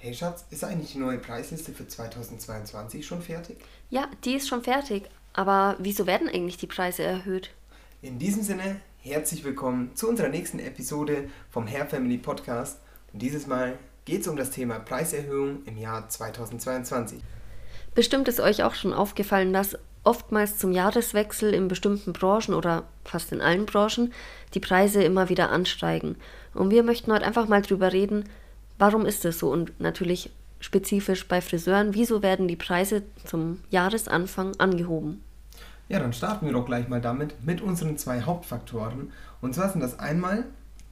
Hey Schatz, ist eigentlich die neue Preisliste für 2022 schon fertig? Ja, die ist schon fertig. Aber wieso werden eigentlich die Preise erhöht? In diesem Sinne, herzlich willkommen zu unserer nächsten Episode vom Hair Family Podcast. Und dieses Mal geht es um das Thema Preiserhöhung im Jahr 2022. Bestimmt ist euch auch schon aufgefallen, dass oftmals zum Jahreswechsel in bestimmten Branchen oder fast in allen Branchen die Preise immer wieder ansteigen. Und wir möchten heute einfach mal drüber reden, Warum ist das so? Und natürlich spezifisch bei Friseuren, wieso werden die Preise zum Jahresanfang angehoben? Ja, dann starten wir doch gleich mal damit mit unseren zwei Hauptfaktoren. Und zwar sind das einmal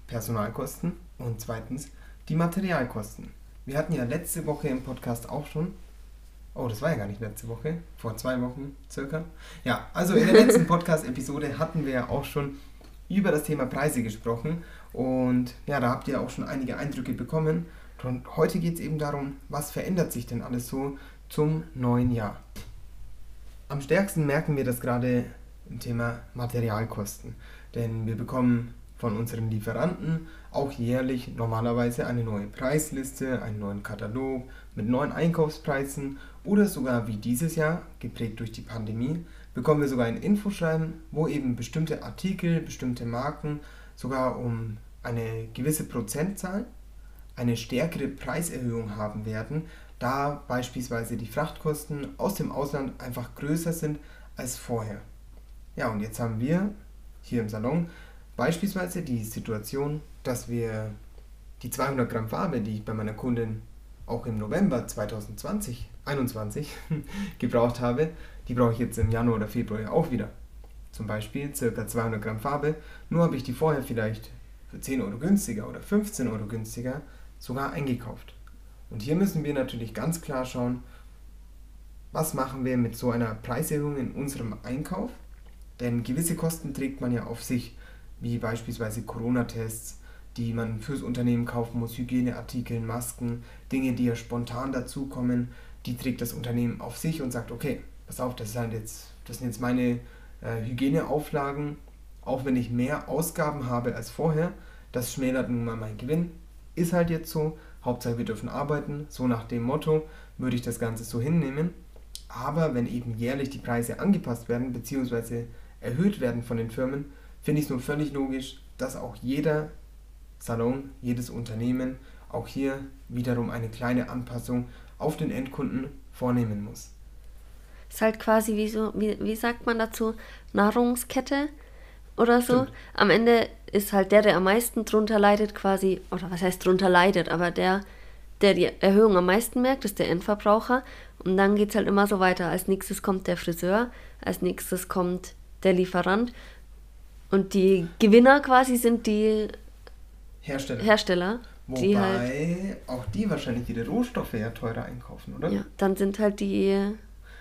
Personalkosten und zweitens die Materialkosten. Wir hatten ja letzte Woche im Podcast auch schon. Oh, das war ja gar nicht letzte Woche, vor zwei Wochen circa. Ja, also in der letzten Podcast-Episode hatten wir ja auch schon über das Thema Preise gesprochen und ja, da habt ihr auch schon einige Eindrücke bekommen. Und heute geht es eben darum, was verändert sich denn alles so zum neuen Jahr. Am stärksten merken wir das gerade im Thema Materialkosten. Denn wir bekommen von unseren Lieferanten auch jährlich normalerweise eine neue Preisliste, einen neuen Katalog mit neuen Einkaufspreisen oder sogar wie dieses Jahr, geprägt durch die Pandemie, bekommen wir sogar ein Infoschreiben, wo eben bestimmte Artikel, bestimmte Marken sogar um eine gewisse Prozentzahl eine stärkere Preiserhöhung haben werden, da beispielsweise die Frachtkosten aus dem Ausland einfach größer sind als vorher. Ja, und jetzt haben wir hier im Salon beispielsweise die Situation, dass wir die 200 Gramm Farbe, die ich bei meiner Kundin auch im November 2020, 21 gebraucht habe, die brauche ich jetzt im Januar oder Februar auch wieder. Zum Beispiel ca. 200 Gramm Farbe, nur habe ich die vorher vielleicht für 10 Euro günstiger oder 15 Euro günstiger sogar eingekauft. Und hier müssen wir natürlich ganz klar schauen, was machen wir mit so einer Preiserhöhung in unserem Einkauf? Denn gewisse Kosten trägt man ja auf sich, wie beispielsweise Corona-Tests, die man fürs Unternehmen kaufen muss, Hygieneartikel, Masken, Dinge, die ja spontan dazukommen, die trägt das Unternehmen auf sich und sagt, okay, pass auf, das, sind jetzt, das sind jetzt meine äh, Hygieneauflagen, auch wenn ich mehr Ausgaben habe als vorher, das schmälert nun mal meinen Gewinn. Ist halt jetzt so. Hauptsache wir dürfen arbeiten. So nach dem Motto würde ich das Ganze so hinnehmen. Aber wenn eben jährlich die Preise angepasst werden bzw. erhöht werden von den Firmen, finde ich es nur völlig logisch, dass auch jeder Salon, jedes Unternehmen auch hier wiederum eine kleine Anpassung auf den Endkunden vornehmen muss. Ist halt quasi wie so, wie, wie sagt man dazu, Nahrungskette oder so. Stimmt. Am Ende ist halt der, der am meisten drunter leidet, quasi, oder was heißt drunter leidet, aber der, der die Erhöhung am meisten merkt, ist der Endverbraucher. Und dann geht es halt immer so weiter. Als nächstes kommt der Friseur, als nächstes kommt der Lieferant. Und die Gewinner quasi sind die Hersteller. Hersteller Wobei die halt, auch die wahrscheinlich ihre Rohstoffe ja teurer einkaufen, oder? Ja, dann sind halt die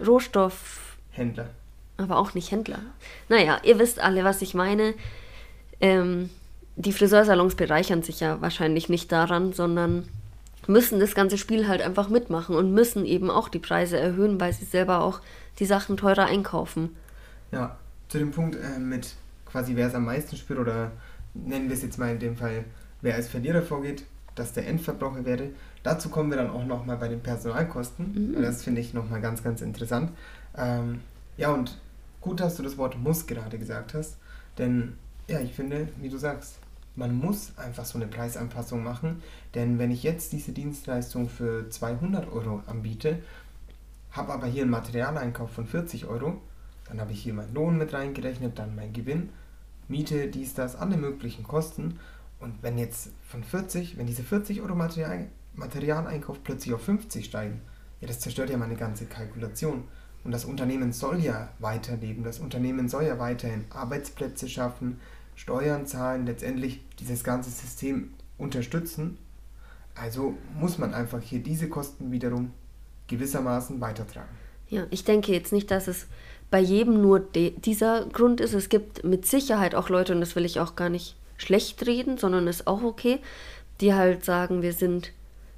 Rohstoffhändler aber auch nicht Händler. Naja, ihr wisst alle, was ich meine. Ähm, die Friseursalons bereichern sich ja wahrscheinlich nicht daran, sondern müssen das ganze Spiel halt einfach mitmachen und müssen eben auch die Preise erhöhen, weil sie selber auch die Sachen teurer einkaufen. Ja, zu dem Punkt äh, mit quasi wer es am meisten spürt oder nennen wir es jetzt mal in dem Fall, wer als Verlierer vorgeht, dass der Endverbraucher werde. Dazu kommen wir dann auch nochmal bei den Personalkosten. Mhm. Das finde ich nochmal ganz, ganz interessant. Ähm, ja, und gut, dass du das Wort muss gerade gesagt hast, denn ja, ich finde, wie du sagst, man muss einfach so eine Preisanpassung machen, denn wenn ich jetzt diese Dienstleistung für 200 Euro anbiete, habe aber hier einen Materialeinkauf von 40 Euro, dann habe ich hier meinen Lohn mit reingerechnet, dann mein Gewinn, Miete, dies, das, alle möglichen Kosten. Und wenn jetzt von 40, wenn diese 40 Euro Material, Materialeinkauf plötzlich auf 50 steigen, ja, das zerstört ja meine ganze Kalkulation. Und das Unternehmen soll ja weiterleben, das Unternehmen soll ja weiterhin Arbeitsplätze schaffen, Steuern zahlen, letztendlich dieses ganze System unterstützen. Also muss man einfach hier diese Kosten wiederum gewissermaßen weitertragen. Ja, ich denke jetzt nicht, dass es bei jedem nur dieser Grund ist. Es gibt mit Sicherheit auch Leute, und das will ich auch gar nicht schlecht reden, sondern ist auch okay, die halt sagen, wir sind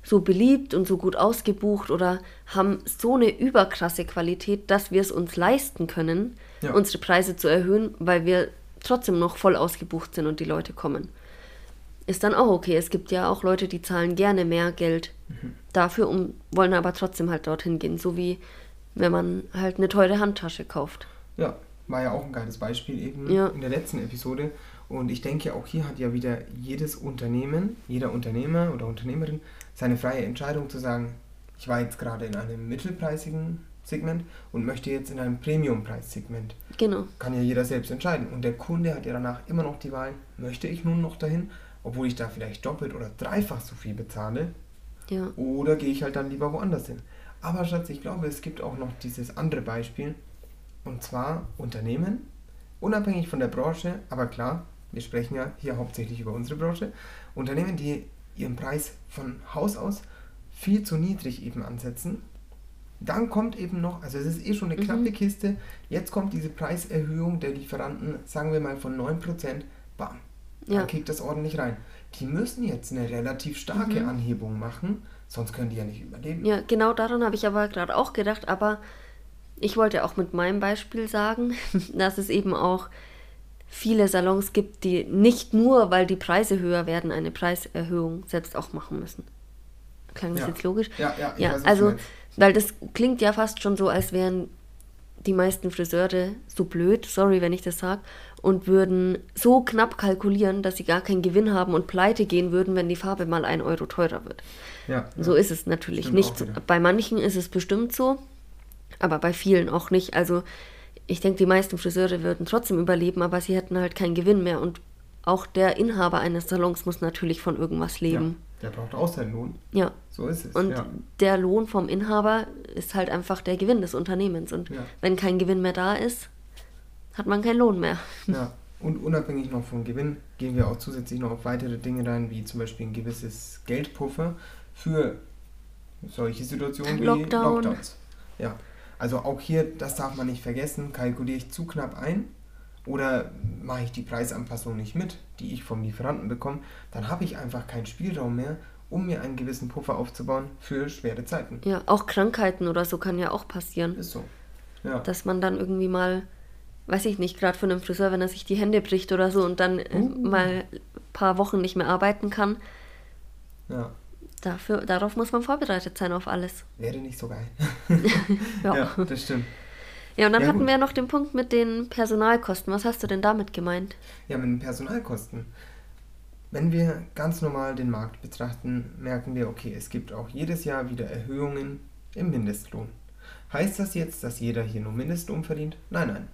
so beliebt und so gut ausgebucht oder haben so eine überkrasse Qualität, dass wir es uns leisten können, ja. unsere Preise zu erhöhen, weil wir trotzdem noch voll ausgebucht sind und die Leute kommen. Ist dann auch okay. Es gibt ja auch Leute, die zahlen gerne mehr Geld mhm. dafür um, wollen aber trotzdem halt dorthin gehen, so wie wenn man halt eine teure Handtasche kauft. Ja, war ja auch ein geiles Beispiel eben ja. in der letzten Episode. Und ich denke, auch hier hat ja wieder jedes Unternehmen, jeder Unternehmer oder Unternehmerin seine freie Entscheidung zu sagen, ich war jetzt gerade in einem mittelpreisigen Segment und möchte jetzt in einem Premium-Preissegment. Genau. Kann ja jeder selbst entscheiden. Und der Kunde hat ja danach immer noch die Wahl, möchte ich nun noch dahin, obwohl ich da vielleicht doppelt oder dreifach so viel bezahle. Ja. Oder gehe ich halt dann lieber woanders hin. Aber Schatz, ich glaube, es gibt auch noch dieses andere Beispiel. Und zwar Unternehmen, unabhängig von der Branche, aber klar, wir sprechen ja hier hauptsächlich über unsere Branche. Unternehmen, die ihren Preis von Haus aus viel zu niedrig eben ansetzen. Dann kommt eben noch, also es ist eh schon eine knappe mhm. Kiste, jetzt kommt diese Preiserhöhung der Lieferanten, sagen wir mal von 9%, bam, ja. dann kickt das ordentlich rein. Die müssen jetzt eine relativ starke mhm. Anhebung machen, sonst können die ja nicht überleben. Ja, genau daran habe ich aber gerade auch gedacht, aber ich wollte auch mit meinem Beispiel sagen, dass es eben auch viele Salons gibt, die nicht nur, weil die Preise höher werden, eine Preiserhöhung selbst auch machen müssen. Klang das ja. jetzt logisch? Ja, ja, ja weiß, also, weil das klingt ja fast schon so, als wären die meisten Friseure so blöd, sorry, wenn ich das sage, und würden so knapp kalkulieren, dass sie gar keinen Gewinn haben und pleite gehen würden, wenn die Farbe mal ein Euro teurer wird. Ja, so ja. ist es natürlich nicht. Bei manchen ist es bestimmt so, aber bei vielen auch nicht. Also ich denke, die meisten Friseure würden trotzdem überleben, aber sie hätten halt keinen Gewinn mehr. Und auch der Inhaber eines Salons muss natürlich von irgendwas leben. Ja, der braucht auch seinen Lohn. Ja. So ist es. Und ja. der Lohn vom Inhaber ist halt einfach der Gewinn des Unternehmens. Und ja. wenn kein Gewinn mehr da ist, hat man keinen Lohn mehr. Ja. Und unabhängig noch vom Gewinn gehen wir auch zusätzlich noch auf weitere Dinge rein, wie zum Beispiel ein gewisses Geldpuffer für solche Situationen Lockdown. wie Lockdowns. Ja. Also auch hier, das darf man nicht vergessen, kalkuliere ich zu knapp ein oder mache ich die Preisanpassung nicht mit, die ich vom Lieferanten bekomme, dann habe ich einfach keinen Spielraum mehr, um mir einen gewissen Puffer aufzubauen für schwere Zeiten. Ja, auch Krankheiten oder so kann ja auch passieren. Ist so. Ja. Dass man dann irgendwie mal, weiß ich nicht, gerade von einem Friseur, wenn er sich die Hände bricht oder so und dann äh, uh. mal ein paar Wochen nicht mehr arbeiten kann. Ja. Dafür, darauf muss man vorbereitet sein, auf alles. Wäre nicht so geil. ja. ja. das stimmt. Ja, und dann ja, hatten gut. wir noch den Punkt mit den Personalkosten. Was hast du denn damit gemeint? Ja, mit den Personalkosten. Wenn wir ganz normal den Markt betrachten, merken wir, okay, es gibt auch jedes Jahr wieder Erhöhungen im Mindestlohn. Heißt das jetzt, dass jeder hier nur Mindestlohn verdient? Nein, nein.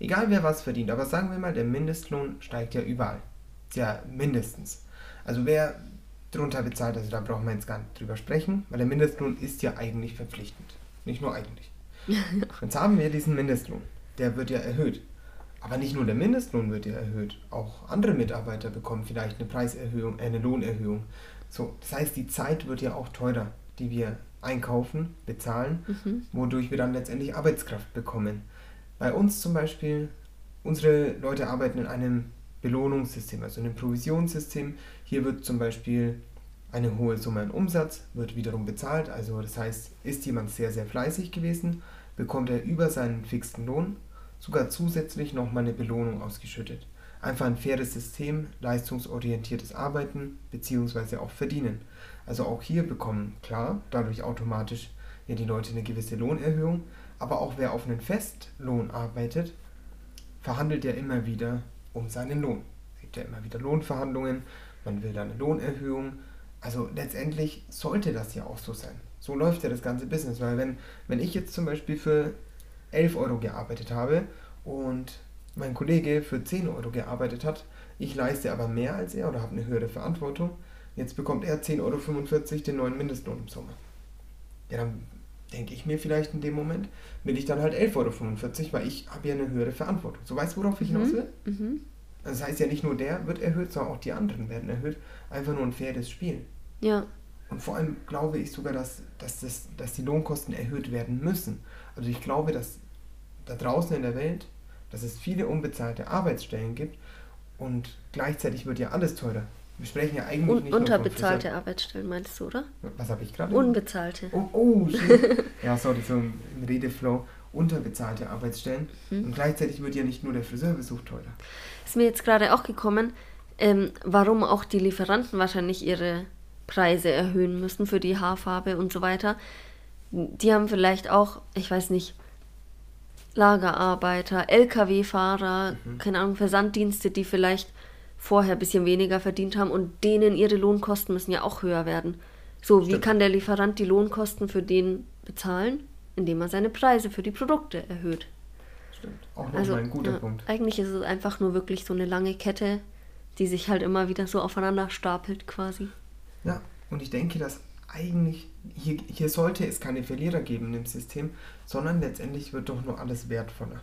Egal wer was verdient, aber sagen wir mal, der Mindestlohn steigt ja überall. Ja, mindestens. Also wer drunter bezahlt. Also da brauchen wir jetzt gar nicht drüber sprechen, weil der Mindestlohn ist ja eigentlich verpflichtend. Nicht nur eigentlich. Jetzt haben wir diesen Mindestlohn. Der wird ja erhöht. Aber nicht nur der Mindestlohn wird ja erhöht. Auch andere Mitarbeiter bekommen vielleicht eine Preiserhöhung, äh, eine Lohnerhöhung. So, das heißt, die Zeit wird ja auch teurer, die wir einkaufen, bezahlen, mhm. wodurch wir dann letztendlich Arbeitskraft bekommen. Bei uns zum Beispiel, unsere Leute arbeiten in einem Belohnungssystem, also einem Provisionssystem. Hier wird zum Beispiel eine hohe Summe an Umsatz, wird wiederum bezahlt. Also das heißt, ist jemand sehr, sehr fleißig gewesen, bekommt er über seinen fixen Lohn sogar zusätzlich nochmal eine Belohnung ausgeschüttet. Einfach ein faires System, leistungsorientiertes Arbeiten bzw. auch Verdienen. Also auch hier bekommen klar dadurch automatisch ja die Leute eine gewisse Lohnerhöhung, aber auch wer auf einen Festlohn arbeitet, verhandelt ja immer wieder um seinen Lohn. Es gibt ja immer wieder Lohnverhandlungen, man will da eine Lohnerhöhung. Also letztendlich sollte das ja auch so sein. So läuft ja das ganze Business, weil wenn, wenn ich jetzt zum Beispiel für 11 Euro gearbeitet habe und mein Kollege für 10 Euro gearbeitet hat, ich leiste aber mehr als er oder habe eine höhere Verantwortung, jetzt bekommt er 10,45 Euro den neuen Mindestlohn im Sommer. Ja, dann denke ich mir vielleicht in dem Moment, will ich dann halt 11,45 Euro, weil ich habe ja eine höhere Verantwortung. So weißt du, worauf ich mhm. hinaus will? Mhm. Das heißt ja nicht nur der wird erhöht, sondern auch die anderen werden erhöht. Einfach nur ein faires Spiel. Ja. Und vor allem glaube ich sogar, dass, dass, das, dass die Lohnkosten erhöht werden müssen. Also ich glaube, dass da draußen in der Welt, dass es viele unbezahlte Arbeitsstellen gibt und gleichzeitig wird ja alles teurer. Wir sprechen ja eigentlich Un nicht Unterbezahlte nur von Arbeitsstellen meinst du, oder? Was habe ich gerade? Unbezahlte. Oh, oh shit. ja, sorry, so im Redeflow. Unterbezahlte Arbeitsstellen. Mhm. Und gleichzeitig wird ja nicht nur der Friseurbesuch teurer. Ist mir jetzt gerade auch gekommen, ähm, warum auch die Lieferanten wahrscheinlich ihre Preise erhöhen müssen für die Haarfarbe und so weiter. Die haben vielleicht auch, ich weiß nicht, Lagerarbeiter, Lkw-Fahrer, mhm. keine Ahnung, Versanddienste, die vielleicht vorher ein bisschen weniger verdient haben und denen ihre Lohnkosten müssen ja auch höher werden. So, Stimmt. wie kann der Lieferant die Lohnkosten für den bezahlen? Indem er seine Preise für die Produkte erhöht. Stimmt. Auch nochmal also, ein guter ja, Punkt. Eigentlich ist es einfach nur wirklich so eine lange Kette, die sich halt immer wieder so aufeinander stapelt quasi. Ja, und ich denke, dass eigentlich hier, hier sollte es keine Verlierer geben im System, sondern letztendlich wird doch nur alles wertvoller.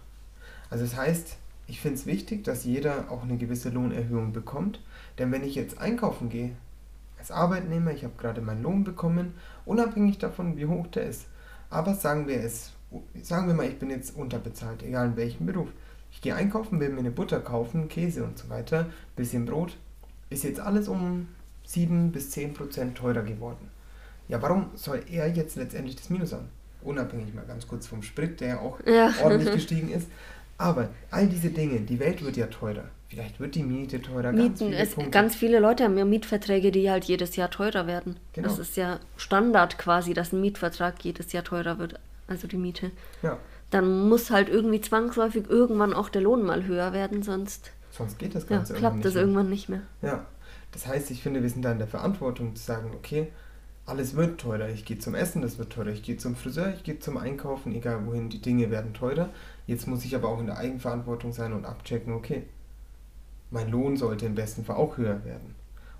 Also das heißt, ich finde es wichtig, dass jeder auch eine gewisse Lohnerhöhung bekommt, denn wenn ich jetzt einkaufen gehe, als Arbeitnehmer, ich habe gerade meinen Lohn bekommen, unabhängig davon, wie hoch der ist, aber sagen wir es, sagen wir mal, ich bin jetzt unterbezahlt, egal in welchem Beruf. Ich gehe einkaufen, will mir eine Butter kaufen, Käse und so weiter, bisschen Brot, ist jetzt alles um 7 bis 10 Prozent teurer geworden. Ja, warum soll er jetzt letztendlich das Minus haben? Unabhängig mal ganz kurz vom Sprit, der ja auch ja. ordentlich gestiegen ist. Aber all diese Dinge, die Welt wird ja teurer. Vielleicht wird die Miete teurer. Mieten, ganz viele, es, ganz viele Leute haben ja Mietverträge, die halt jedes Jahr teurer werden. Genau. Das ist ja Standard quasi, dass ein Mietvertrag jedes Jahr teurer wird, also die Miete. Ja. Dann muss halt irgendwie zwangsläufig irgendwann auch der Lohn mal höher werden, sonst, sonst geht das Ganze ja, klappt das mehr. irgendwann nicht mehr. Ja, das heißt, ich finde, wir sind da in der Verantwortung zu sagen, okay, alles wird teurer. Ich gehe zum Essen, das wird teurer. Ich gehe zum Friseur, ich gehe zum Einkaufen, egal wohin, die Dinge werden teurer. Jetzt muss ich aber auch in der Eigenverantwortung sein und abchecken, okay, mein Lohn sollte im besten Fall auch höher werden.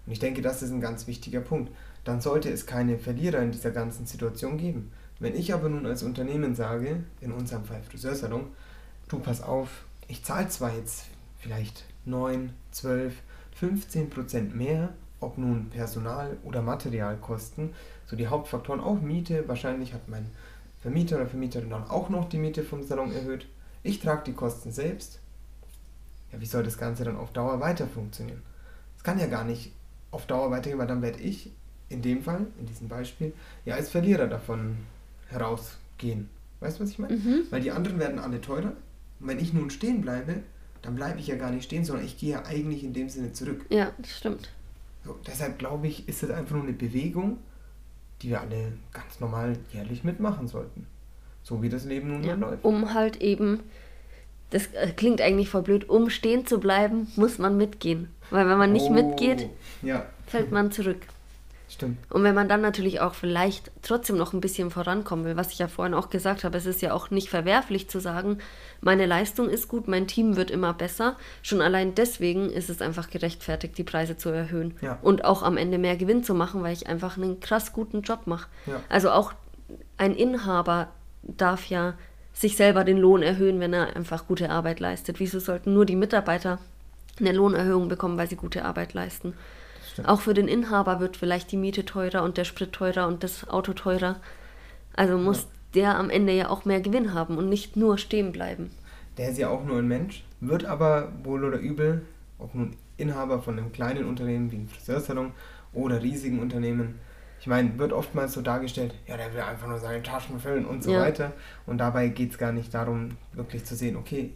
Und ich denke, das ist ein ganz wichtiger Punkt. Dann sollte es keine Verlierer in dieser ganzen Situation geben. Wenn ich aber nun als Unternehmen sage, in unserem Fall Friseursalon, du pass auf, ich zahle zwar jetzt vielleicht 9, 12, 15 Prozent mehr, ob nun Personal- oder Materialkosten, so die Hauptfaktoren, auch Miete, wahrscheinlich hat mein Vermieter oder Vermieterin dann auch noch die Miete vom Salon erhöht. Ich trage die Kosten selbst. Ja, wie soll das Ganze dann auf Dauer weiter funktionieren? Es kann ja gar nicht auf Dauer weitergehen, weil dann werde ich in dem Fall, in diesem Beispiel, ja als Verlierer davon herausgehen. Weißt du, was ich meine? Mhm. Weil die anderen werden alle teurer. Und wenn ich nun stehen bleibe, dann bleibe ich ja gar nicht stehen, sondern ich gehe ja eigentlich in dem Sinne zurück. Ja, das stimmt. So, deshalb glaube ich, ist es einfach nur eine Bewegung, die wir alle ganz normal jährlich mitmachen sollten. So wie das Leben nun ja, mal läuft. Um halt eben, das äh, klingt eigentlich voll blöd, um stehen zu bleiben, muss man mitgehen. Weil wenn man nicht oh, mitgeht, ja. fällt man zurück. Stimmt. Und wenn man dann natürlich auch vielleicht trotzdem noch ein bisschen vorankommen will, was ich ja vorhin auch gesagt habe, es ist ja auch nicht verwerflich zu sagen, meine Leistung ist gut, mein Team wird immer besser. Schon allein deswegen ist es einfach gerechtfertigt, die Preise zu erhöhen ja. und auch am Ende mehr Gewinn zu machen, weil ich einfach einen krass guten Job mache. Ja. Also auch ein Inhaber darf ja sich selber den Lohn erhöhen, wenn er einfach gute Arbeit leistet. Wieso sollten nur die Mitarbeiter eine Lohnerhöhung bekommen, weil sie gute Arbeit leisten? Auch für den Inhaber wird vielleicht die Miete teurer und der Sprit teurer und das Auto teurer. Also muss ja. der am Ende ja auch mehr Gewinn haben und nicht nur stehen bleiben. Der ist ja auch nur ein Mensch, wird aber wohl oder übel, ob nun Inhaber von einem kleinen Unternehmen wie einem Friseursalon oder riesigen Unternehmen, ich meine, wird oftmals so dargestellt, ja, der will einfach nur seine Taschen füllen und so ja. weiter. Und dabei geht es gar nicht darum, wirklich zu sehen, okay,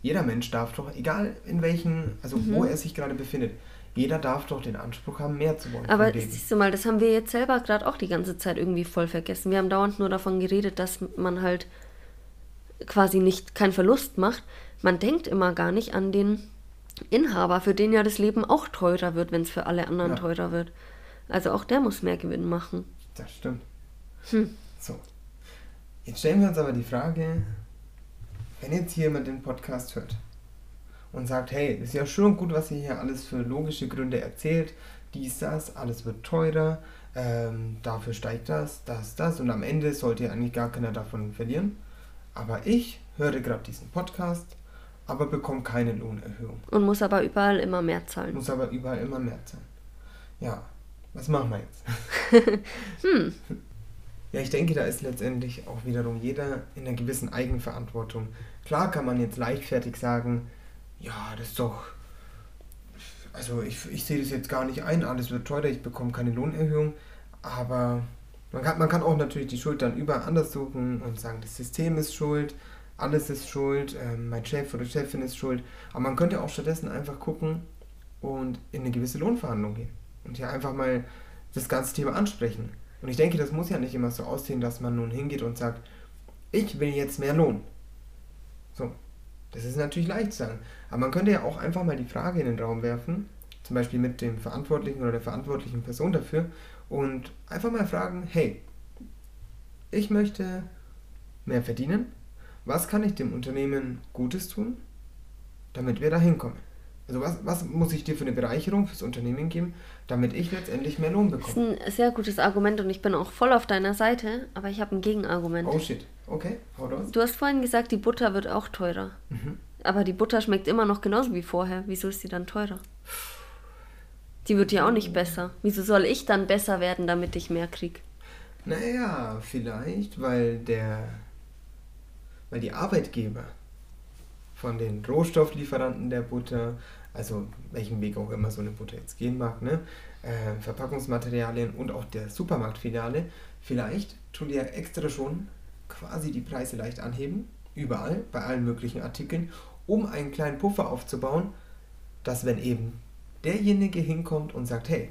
jeder Mensch darf doch, egal in welchen, also mhm. wo er sich gerade befindet, jeder darf doch den Anspruch haben, mehr zu wollen. Aber siehst du mal, das haben wir jetzt selber gerade auch die ganze Zeit irgendwie voll vergessen. Wir haben dauernd nur davon geredet, dass man halt quasi nicht keinen Verlust macht. Man denkt immer gar nicht an den Inhaber, für den ja das Leben auch teurer wird, wenn es für alle anderen ja. teurer wird. Also auch der muss mehr Gewinn machen. Das stimmt. Hm. So. Jetzt stellen wir uns aber die Frage, wenn jetzt jemand den Podcast hört und sagt, hey, ist ja schön und gut, was ihr hier alles für logische Gründe erzählt, dies, das, alles wird teurer, ähm, dafür steigt das, das, das und am Ende sollte ja eigentlich gar keiner davon verlieren. Aber ich höre gerade diesen Podcast, aber bekomme keine Lohnerhöhung. Und muss aber überall immer mehr zahlen. Muss aber überall immer mehr zahlen. Ja, was machen wir jetzt? hm. Ja, ich denke, da ist letztendlich auch wiederum jeder in einer gewissen Eigenverantwortung. Klar kann man jetzt leichtfertig sagen, ja, das ist doch, also ich, ich sehe das jetzt gar nicht ein, alles wird teurer, ich bekomme keine Lohnerhöhung, aber man kann, man kann auch natürlich die Schuld dann überall anders suchen und sagen, das System ist schuld, alles ist schuld, äh, mein Chef oder Chefin ist schuld, aber man könnte auch stattdessen einfach gucken und in eine gewisse Lohnverhandlung gehen und hier einfach mal das ganze Thema ansprechen. Und ich denke, das muss ja nicht immer so aussehen, dass man nun hingeht und sagt, ich will jetzt mehr Lohn. So, das ist natürlich leicht zu sagen. Aber man könnte ja auch einfach mal die Frage in den Raum werfen, zum Beispiel mit dem Verantwortlichen oder der verantwortlichen Person dafür, und einfach mal fragen, hey, ich möchte mehr verdienen. Was kann ich dem Unternehmen Gutes tun, damit wir da hinkommen? Also was, was muss ich dir für eine Bereicherung fürs Unternehmen geben, damit ich letztendlich mehr Lohn bekomme? Das ist ein sehr gutes Argument und ich bin auch voll auf deiner Seite, aber ich habe ein Gegenargument. Oh shit, okay, hau raus. Du hast vorhin gesagt, die Butter wird auch teurer. Mhm. Aber die Butter schmeckt immer noch genauso wie vorher. Wieso ist sie dann teurer? Die wird ja auch nicht besser. Wieso soll ich dann besser werden, damit ich mehr krieg? Naja, vielleicht, weil der, weil die Arbeitgeber von den Rohstofflieferanten der Butter, also welchen Weg auch immer so eine Butter jetzt gehen mag, ne? Äh, Verpackungsmaterialien und auch der Supermarktfiliale, vielleicht tun die ja extra schon quasi die Preise leicht anheben, überall, bei allen möglichen Artikeln, um einen kleinen Puffer aufzubauen, dass wenn eben derjenige hinkommt und sagt, hey,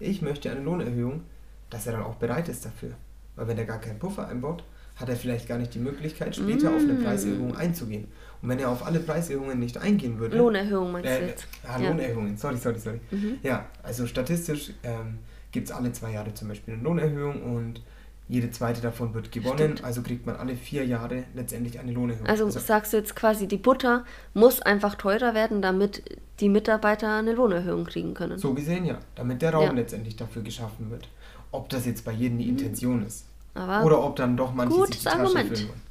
ich möchte eine Lohnerhöhung, dass er dann auch bereit ist dafür. Weil wenn er gar keinen Puffer einbaut, hat er vielleicht gar nicht die Möglichkeit, später mm. auf eine mm. Preiserhöhung einzugehen. Und wenn er auf alle Preiserhöhungen nicht eingehen würde. Lohnerhöhung meinst äh, du jetzt? Ah, ja. Lohnerhöhungen, sorry, sorry, sorry. Mhm. Ja, also statistisch ähm, gibt es alle zwei Jahre zum Beispiel eine Lohnerhöhung und jede zweite davon wird gewonnen, Stimmt. also kriegt man alle vier Jahre letztendlich eine Lohnerhöhung. Also, also sagst du jetzt quasi, die Butter muss einfach teurer werden, damit die Mitarbeiter eine Lohnerhöhung kriegen können. So gesehen ja, damit der Raum ja. letztendlich dafür geschaffen wird. Ob das jetzt bei jedem die mhm. Intention ist. Aber Oder ob dann doch manche sich die Tasche Argument. füllen wollen.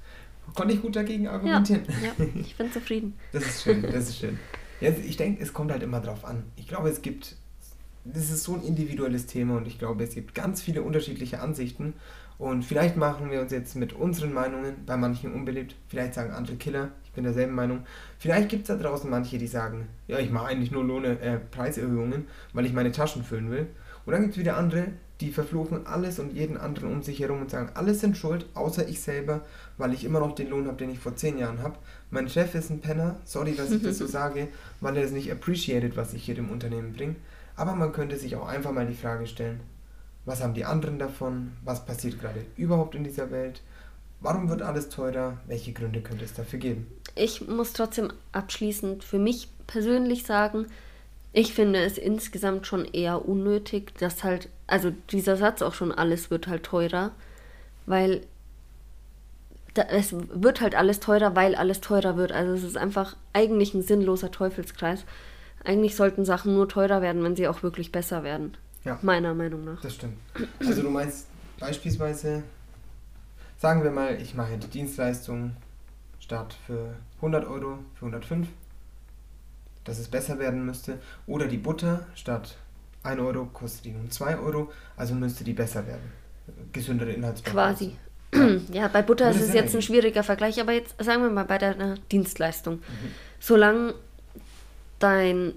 Konnte ich gut dagegen argumentieren? Ja, ja, ich bin zufrieden. das ist schön, das ist schön. Ja, ich denke, es kommt halt immer drauf an. Ich glaube, es gibt, das ist so ein individuelles Thema und ich glaube, es gibt ganz viele unterschiedliche Ansichten und vielleicht machen wir uns jetzt mit unseren Meinungen bei manchen unbeliebt, vielleicht sagen andere Killer, ich bin derselben Meinung. Vielleicht gibt es da draußen manche, die sagen, ja, ich mache eigentlich nur Lohne, äh, Preiserhöhungen, weil ich meine Taschen füllen will. Und dann gibt es wieder andere, die verfluchen alles und jeden anderen um sich herum und sagen, alles sind schuld, außer ich selber, weil ich immer noch den Lohn habe, den ich vor zehn Jahren habe. Mein Chef ist ein Penner, sorry, dass ich das so sage, weil er es nicht appreciated, was ich hier dem Unternehmen bringe. Aber man könnte sich auch einfach mal die Frage stellen, was haben die anderen davon? Was passiert gerade überhaupt in dieser Welt? Warum wird alles teurer? Welche Gründe könnte es dafür geben? Ich muss trotzdem abschließend für mich persönlich sagen, ich finde es insgesamt schon eher unnötig, dass halt, also dieser Satz auch schon, alles wird halt teurer, weil da, es wird halt alles teurer, weil alles teurer wird. Also es ist einfach eigentlich ein sinnloser Teufelskreis. Eigentlich sollten Sachen nur teurer werden, wenn sie auch wirklich besser werden. Ja. Meiner Meinung nach. Das stimmt. Also du meinst beispielsweise, sagen wir mal, ich mache die Dienstleistung statt für 100 Euro für 105 dass es besser werden müsste. Oder die Butter statt 1 Euro kostet die nun 2 Euro, also müsste die besser werden. Gesündere Inhaltsstoffe. Quasi. Ja. ja, bei Butter ist es jetzt ein schwieriger Vergleich, aber jetzt sagen wir mal bei deiner Dienstleistung. Mhm. Solange dein,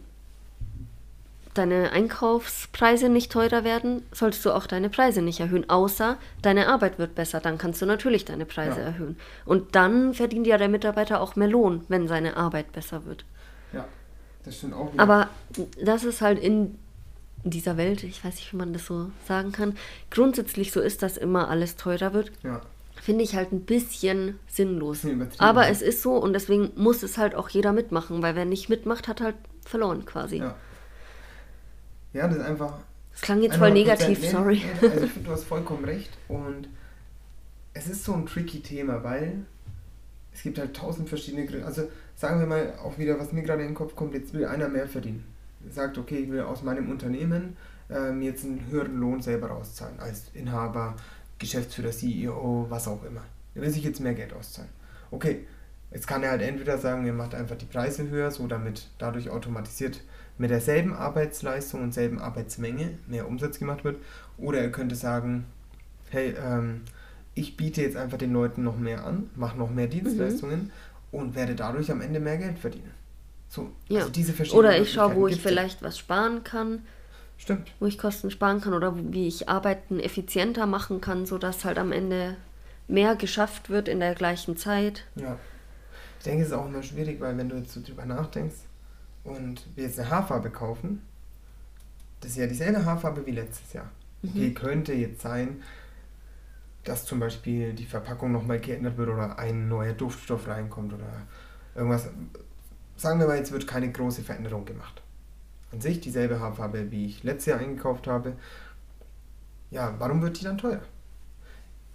deine Einkaufspreise nicht teurer werden, solltest du auch deine Preise nicht erhöhen, außer deine Arbeit wird besser. Dann kannst du natürlich deine Preise ja. erhöhen. Und dann verdient ja der Mitarbeiter auch mehr Lohn, wenn seine Arbeit besser wird. Ja. Das stimmt auch wieder. Aber das ist halt in dieser Welt, ich weiß nicht, wie man das so sagen kann, grundsätzlich so ist, dass immer alles teurer wird. Ja. Finde ich halt ein bisschen sinnlos. Aber es ist so und deswegen muss es halt auch jeder mitmachen, weil wer nicht mitmacht, hat halt verloren quasi. Ja, ja das ist einfach. Das klang jetzt voll negativ, nee, sorry. Also ich finde, du hast vollkommen recht und es ist so ein tricky Thema, weil es gibt halt tausend verschiedene Gründe. Also sagen wir mal auch wieder, was mir gerade in den Kopf kommt, jetzt will einer mehr verdienen. Sagt, okay, ich will aus meinem Unternehmen äh, mir jetzt einen höheren Lohn selber rauszahlen, als Inhaber, Geschäftsführer, CEO, was auch immer. Er will sich jetzt mehr Geld auszahlen. Okay, jetzt kann er halt entweder sagen, er macht einfach die Preise höher, so damit dadurch automatisiert mit derselben Arbeitsleistung und selben Arbeitsmenge mehr Umsatz gemacht wird. Oder er könnte sagen, hey, ähm, ich biete jetzt einfach den Leuten noch mehr an, mache noch mehr mhm. Dienstleistungen mhm und werde dadurch am Ende mehr Geld verdienen. So, ja. also diese verschiedenen Oder ich schaue, wo ich vielleicht was sparen kann. Stimmt. Wo ich Kosten sparen kann oder wie ich Arbeiten effizienter machen kann, sodass halt am Ende mehr geschafft wird in der gleichen Zeit. Ja. Ich denke, es ist auch immer schwierig, weil wenn du jetzt so drüber nachdenkst und wir jetzt eine Haarfarbe kaufen, das ist ja dieselbe Haarfarbe wie letztes Jahr. Okay, könnte jetzt sein, dass zum Beispiel die Verpackung nochmal geändert wird oder ein neuer Duftstoff reinkommt oder irgendwas. Sagen wir mal, jetzt wird keine große Veränderung gemacht. An sich dieselbe Haarfarbe, wie ich letztes Jahr eingekauft habe. Ja, warum wird die dann teuer?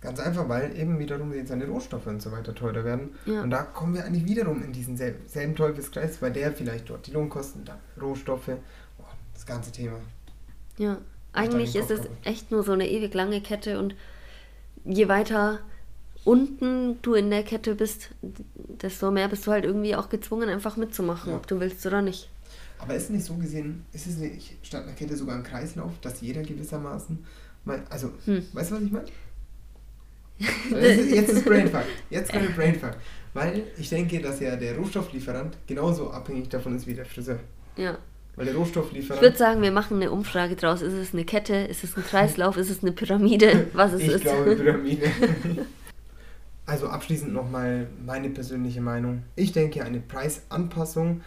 Ganz einfach, weil eben wiederum jetzt seine Rohstoffe und so weiter teurer werden. Ja. Und da kommen wir eigentlich wiederum in diesen sel selben Teufelskreis, weil der vielleicht dort die Lohnkosten, dann Rohstoffe, oh, das ganze Thema. Ja, eigentlich ist es echt nur so eine ewig lange Kette und je weiter unten du in der Kette bist, desto mehr bist du halt irgendwie auch gezwungen, einfach mitzumachen, Ja. ob du willst oder nicht. Aber ist nicht so gesehen, ist es nicht statt einer Kette sogar ein Kreislauf, dass jeder gewissermaßen mal, also, Hm. weißt du, was ich meine? Jetzt ist- ist Brainfuck. Jetzt kommt Brainfuck. Weil ich denke, dass ja der Rohstofflieferant genauso abhängig davon ist wie der Friseur. Ja. Weil der Ich Rohstofflieferant. würde sagen, wir machen eine Umfrage draus. Ist es eine Kette? Ist es ein Kreislauf? Ist es eine Pyramide? Was es ich ist? glaube Pyramide. also abschließend nochmal meine persönliche Meinung. Ich denke, eine Preisanpassung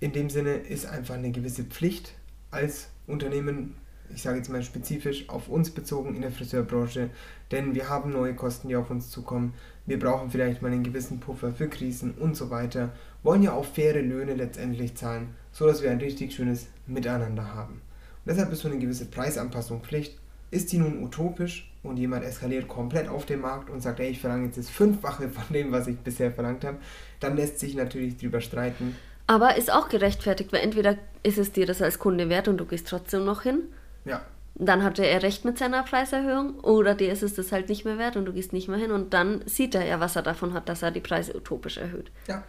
in dem Sinne ist einfach eine gewisse Pflicht als Unternehmen, ich sage jetzt mal spezifisch auf uns bezogen in der Friseurbranche, denn wir haben neue Kosten, die auf uns zukommen. Wir brauchen vielleicht mal einen gewissen Puffer für Krisen und so weiter. Wollen ja auch faire Löhne letztendlich zahlen, so dass wir ein richtig schönes Miteinander haben. Und deshalb ist so eine gewisse Preisanpassung Pflicht. Ist die nun utopisch und jemand eskaliert komplett auf dem Markt und sagt, ey, ich verlange jetzt das Fünffache von dem, was ich bisher verlangt habe, dann lässt sich natürlich drüber streiten. Aber ist auch gerechtfertigt, weil entweder ist es dir das als Kunde wert und du gehst trotzdem noch hin, Ja, dann hatte er recht mit seiner Preiserhöhung, oder dir ist es das halt nicht mehr wert und du gehst nicht mehr hin und dann sieht er ja, was er davon hat, dass er die Preise utopisch erhöht. ja,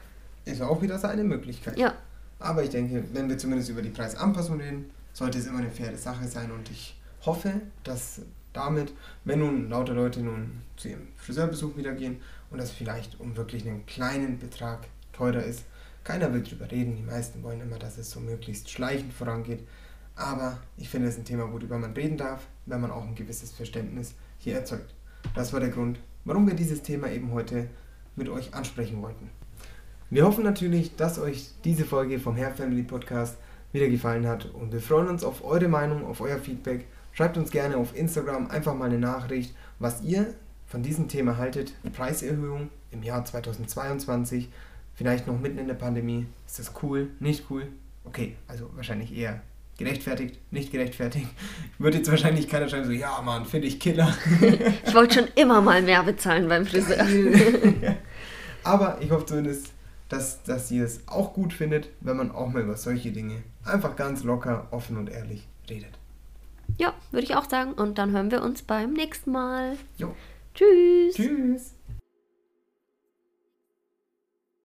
ist auch wieder so eine Möglichkeit. Ja, Aber ich denke, wenn wir zumindest über die Preisanpassung reden, sollte es immer eine faire Sache sein und ich hoffe, dass damit, wenn nun lauter Leute nun zu ihrem Friseurbesuch wieder gehen und das vielleicht um wirklich einen kleinen Betrag teurer ist, keiner will drüber reden, die meisten wollen immer, dass es so möglichst schleichend vorangeht, aber ich finde es ein Thema, worüber man reden darf, wenn man auch ein gewisses Verständnis hier erzeugt. Das war der Grund, warum wir dieses Thema eben heute mit euch ansprechen wollten. Wir hoffen natürlich, dass euch diese Folge vom Hair Family Podcast wieder gefallen hat und wir freuen uns auf eure Meinung, auf euer Feedback. Schreibt uns gerne auf Instagram einfach mal eine Nachricht, was ihr von diesem Thema haltet. Preiserhöhung im Jahr 2022, vielleicht noch mitten in der Pandemie. Ist das cool? Nicht cool? Okay, also wahrscheinlich eher gerechtfertigt, nicht gerechtfertigt. Würde jetzt wahrscheinlich keiner schreiben so, ja Mann, finde ich Killer. ich wollte schon immer mal mehr bezahlen beim Friseur. Aber ich hoffe zumindest, dass, dass ihr es auch gut findet, wenn man auch mal über solche Dinge einfach ganz locker, offen und ehrlich redet. Ja, würde ich auch sagen. Und dann hören wir uns beim nächsten Mal. Jo, Tschüss. tschüss.